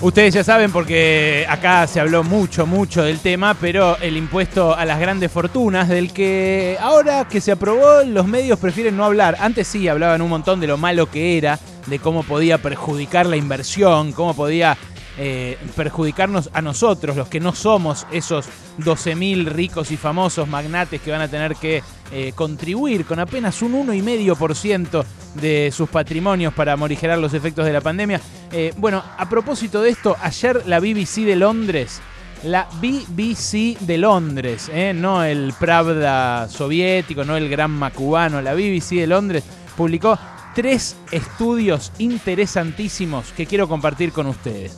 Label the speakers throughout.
Speaker 1: Ustedes ya saben porque acá se habló mucho, mucho del tema, pero el impuesto a las grandes fortunas, del que ahora que se aprobó, los medios prefieren no hablar. Antes sí hablaban un montón de lo malo que era, de cómo podía perjudicar la inversión, cómo podía eh, perjudicarnos a nosotros, los que no somos esos 12.000 ricos y famosos magnates que van a tener que eh, contribuir con apenas un 1,5% de sus patrimonios para morigerar los efectos de la pandemia. Eh, bueno, a propósito de esto, ayer la BBC de Londres, la BBC de Londres, no el Pravda soviético, no el Gran Macubano, la BBC de Londres publicó tres estudios interesantísimos que quiero compartir con ustedes.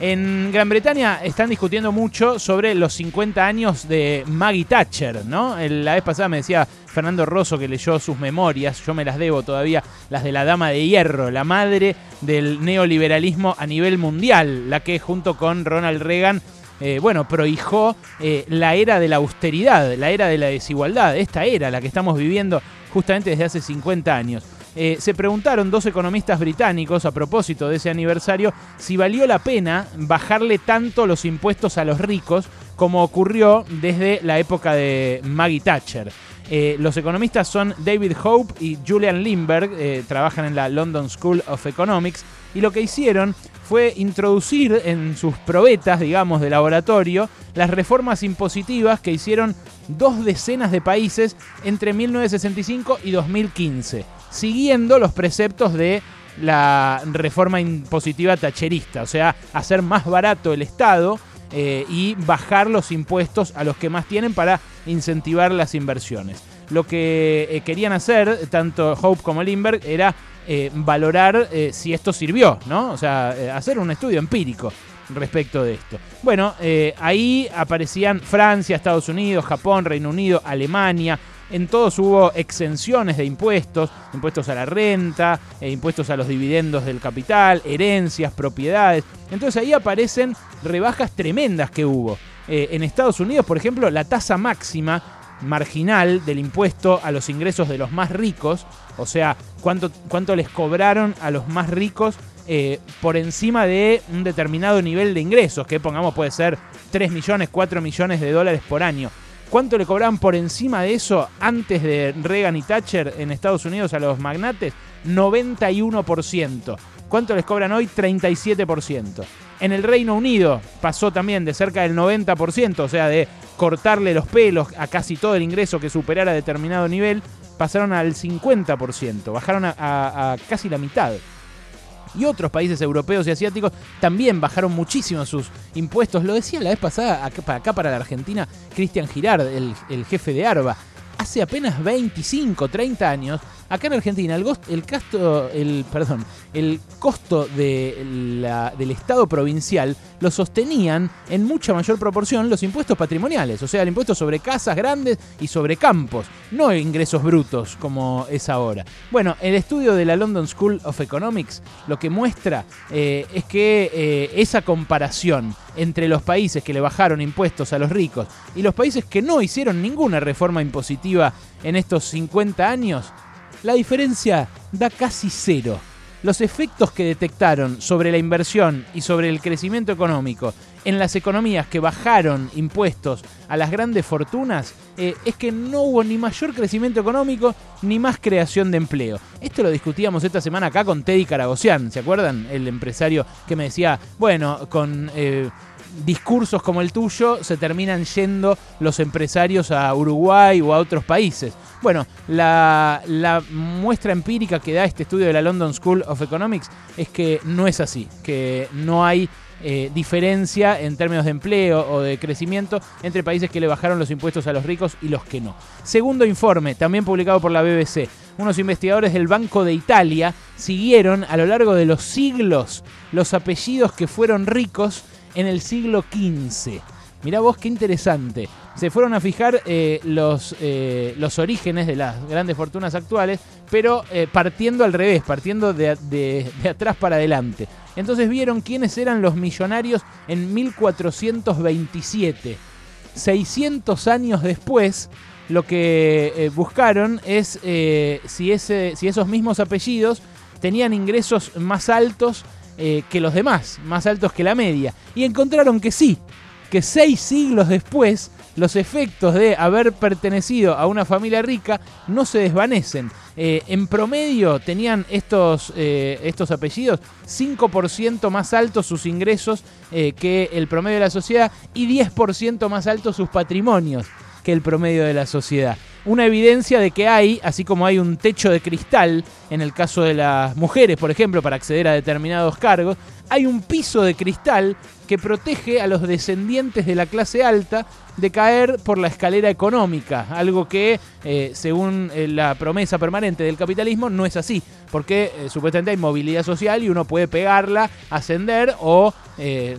Speaker 1: En Gran Bretaña están discutiendo mucho sobre los 50 años de Maggie Thatcher, ¿no? La vez pasada me decía Fernando Rosso que leyó sus memorias, yo me las debo todavía, las de la Dama de Hierro, la madre del neoliberalismo a nivel mundial, la que junto con Ronald Reagan eh, bueno, prohijó eh, la era de la austeridad, la era de la desigualdad, esta era la que estamos viviendo justamente desde hace 50 años. Eh, se preguntaron dos economistas británicos a propósito de ese aniversario si valió la pena bajarle tanto los impuestos a los ricos como ocurrió desde la época de Maggie Thatcher. Eh, los economistas son David Hope y Julian Lindbergh, eh, trabajan en la London School of Economics, y lo que hicieron fue introducir en sus probetas, digamos, de laboratorio, las reformas impositivas que hicieron dos decenas de países entre 1965 y 2015 siguiendo los preceptos de la reforma impositiva tacherista, o sea, hacer más barato el Estado eh, y bajar los impuestos a los que más tienen para incentivar las inversiones. Lo que eh, querían hacer, tanto Hope como Lindbergh, era eh, valorar si esto sirvió, ¿no? O sea, hacer un estudio empírico respecto de esto. Bueno, ahí aparecían Francia, Estados Unidos, Japón, Reino Unido, Alemania, en todos hubo exenciones de impuestos, impuestos a la renta, e impuestos a los dividendos del capital, herencias, propiedades. Entonces ahí aparecen rebajas tremendas que hubo. Eh, en Estados Unidos, por ejemplo, la tasa máxima marginal del impuesto a los ingresos de los más ricos, o sea, cuánto, cuánto les cobraron a los más ricos eh, por encima de un determinado nivel de ingresos, que pongamos puede ser 3 millones, 4 millones de dólares por año. ¿Cuánto le cobraban por encima de eso antes de Reagan y Thatcher en Estados Unidos a los magnates? 91%. ¿Cuánto les cobran hoy? 37%. En el Reino Unido pasó también de cerca del 90%, o sea, de cortarle los pelos a casi todo el ingreso que superara determinado nivel, pasaron al 50%, bajaron a casi la mitad y otros países europeos y asiáticos también bajaron muchísimo sus impuestos. Lo decía la vez pasada para, acá, para la Argentina, Cristian Girard, el, el jefe de ARBA. Hace apenas 25, 30 años, Acá en Argentina, el, el, el, perdón, el costo de del Estado provincial lo sostenían en mucha mayor proporción los impuestos patrimoniales, o sea, el impuesto sobre casas grandes y sobre campos, no ingresos brutos como es ahora. Bueno, el estudio de la London School of Economics lo que muestra eh, es que eh, esa comparación entre los países que le bajaron impuestos a los ricos y los países que no hicieron ninguna reforma impositiva en estos 50 años, la diferencia da casi cero. Los efectos que detectaron sobre la inversión y sobre el crecimiento económico en las economías que bajaron impuestos a las grandes fortunas eh, es que no hubo ni mayor crecimiento económico ni más creación de empleo. Esto lo discutíamos esta semana acá con Teddy Caragosian, ¿se acuerdan? El empresario que me decía, bueno, con... Eh, discursos como el tuyo se terminan yendo los empresarios a Uruguay o a otros países. Bueno, la, muestra empírica que da este estudio de la London School of Economics es que no es así, que no hay eh, diferencia en términos de empleo o de crecimiento entre países que le bajaron los impuestos a los ricos y los que no. Segundo informe, también publicado por la BBC. Unos investigadores del Banco de Italia siguieron a lo largo de los siglos los apellidos que fueron ricos en el siglo XV. Mirá vos qué interesante. Se fueron a fijar eh, los, eh, los orígenes de las grandes fortunas actuales, pero eh, partiendo al revés, partiendo de, de, atrás para adelante. Entonces vieron quiénes eran los millonarios en 1427. 600 años después, lo que buscaron es si, ese, si esos mismos apellidos tenían ingresos más altos eh, que los demás, más altos que la media. Y encontraron que sí, que seis siglos después los efectos de haber pertenecido a una familia rica no se desvanecen. Eh, en promedio tenían estos, eh, estos apellidos 5% más altos sus ingresos que el promedio de la sociedad y 10% más altos sus patrimonios que el promedio de la sociedad. Una evidencia de que hay, así como hay un techo de cristal en el caso de las mujeres, por ejemplo, para acceder a determinados cargos, hay un piso de cristal que protege a los descendientes de la clase alta de caer por la escalera económica, algo que, eh, según eh, la promesa permanente del capitalismo, no es así, porque eh, supuestamente hay movilidad social y uno puede pegarla, ascender o,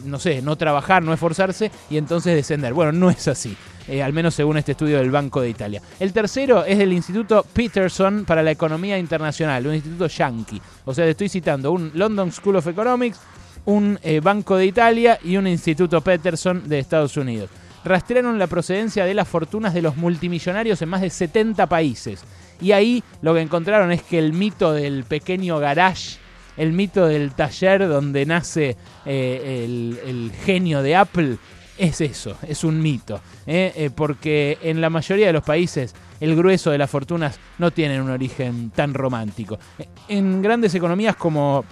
Speaker 1: no sé, no trabajar, no esforzarse y entonces descender. Bueno, no es así. Al menos según este estudio del Banco de Italia. El tercero es del Instituto Peterson para la Economía Internacional, un instituto yankee. O sea, estoy citando un London School of Economics, un eh, Banco de Italia y un Instituto Peterson de Estados Unidos. Rastrearon la procedencia de las fortunas de los multimillonarios en más de 70 países. Y ahí lo que encontraron es que el mito del pequeño garage, el mito del taller donde nace eh, el, genio de Apple, es eso, es un mito. ¿eh? porque en la mayoría de los países el grueso de las fortunas no tienen un origen tan romántico. En grandes economías como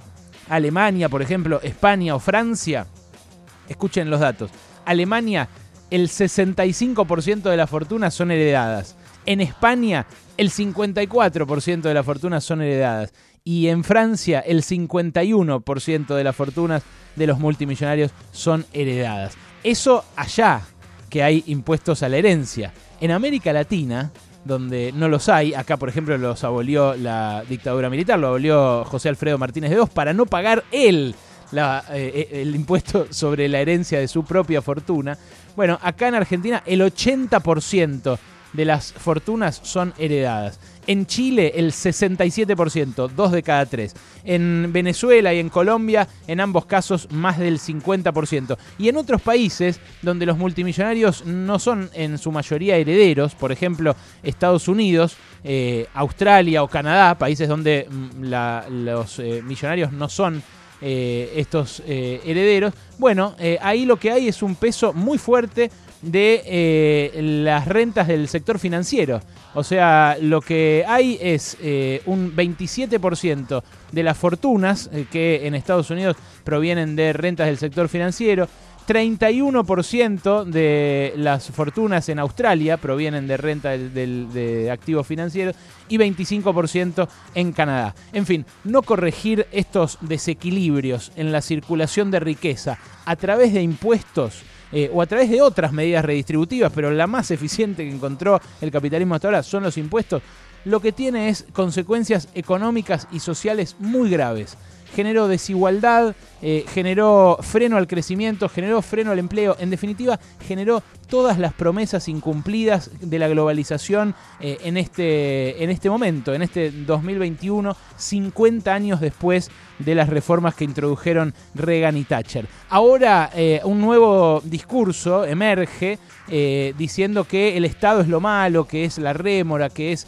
Speaker 1: Alemania, por ejemplo, España o Francia, escuchen los datos. Alemania, el 65% de las fortunas son heredadas. En España, el 54% de las fortunas son heredadas. Y en Francia, el 51% de las fortunas de los multimillonarios son heredadas. Eso allá, que hay impuestos a la herencia. En América Latina, donde no los hay. Acá, por ejemplo, los abolió la dictadura militar, lo abolió José Alfredo Martínez de Dos para no pagar él eh, eh, el impuesto sobre la herencia de su propia fortuna. Bueno, acá en Argentina el 80% de las fortunas son heredadas. En Chile el 67%, dos de cada tres. En Venezuela y en Colombia, en ambos casos, más del 50%. Y en otros países donde los multimillonarios no son en su mayoría herederos, por ejemplo Estados Unidos, eh, Australia o Canadá, países donde mm, los eh, millonarios no son eh, estos herederos, bueno, ahí lo que hay es un peso muy fuerte de eh, las rentas del sector financiero. O sea, lo que hay es eh, un 27% de las fortunas eh, que en Estados Unidos provienen de rentas del sector financiero. 31% de las fortunas en Australia provienen de renta de activos financieros y 25% en Canadá. En fin, no corregir estos desequilibrios en la circulación de riqueza a través de impuestos eh, o a través de otras medidas redistributivas, pero la más eficiente que encontró el capitalismo hasta ahora son los impuestos, lo que tiene es consecuencias económicas y sociales muy graves generó desigualdad, eh, generó freno al crecimiento, generó freno al empleo, en definitiva generó todas las promesas incumplidas de la globalización eh, en, este, en este momento, en este 2021, 50 años después de las reformas que introdujeron Reagan y Thatcher. Ahora eh, un nuevo discurso emerge diciendo que el Estado es lo malo, que es la rémora, que es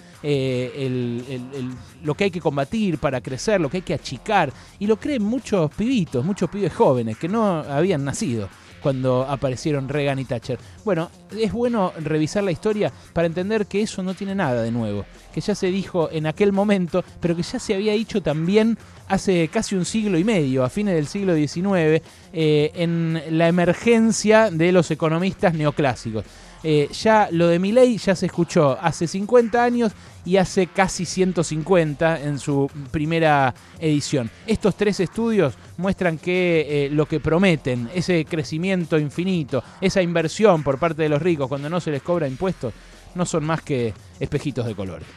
Speaker 1: lo que hay que combatir para crecer, lo que hay que achicar. Y lo creen muchos pibitos, muchos pibes jóvenes que no habían nacido cuando aparecieron Reagan y Thatcher. Bueno, es bueno revisar la historia para entender que eso no tiene nada de nuevo, que ya se dijo en aquel momento, pero que ya se había dicho también hace casi un siglo y medio, a fines del siglo XIX, eh, en la emergencia de los economistas neoclásicos. Eh, ya lo de Milley ya se escuchó hace 50 años y hace casi 150 en su primera edición. Estos tres estudios muestran que eh, lo que prometen, ese crecimiento infinito, esa inversión por parte de los ricos cuando no se les cobra impuestos, no son más que espejitos de colores.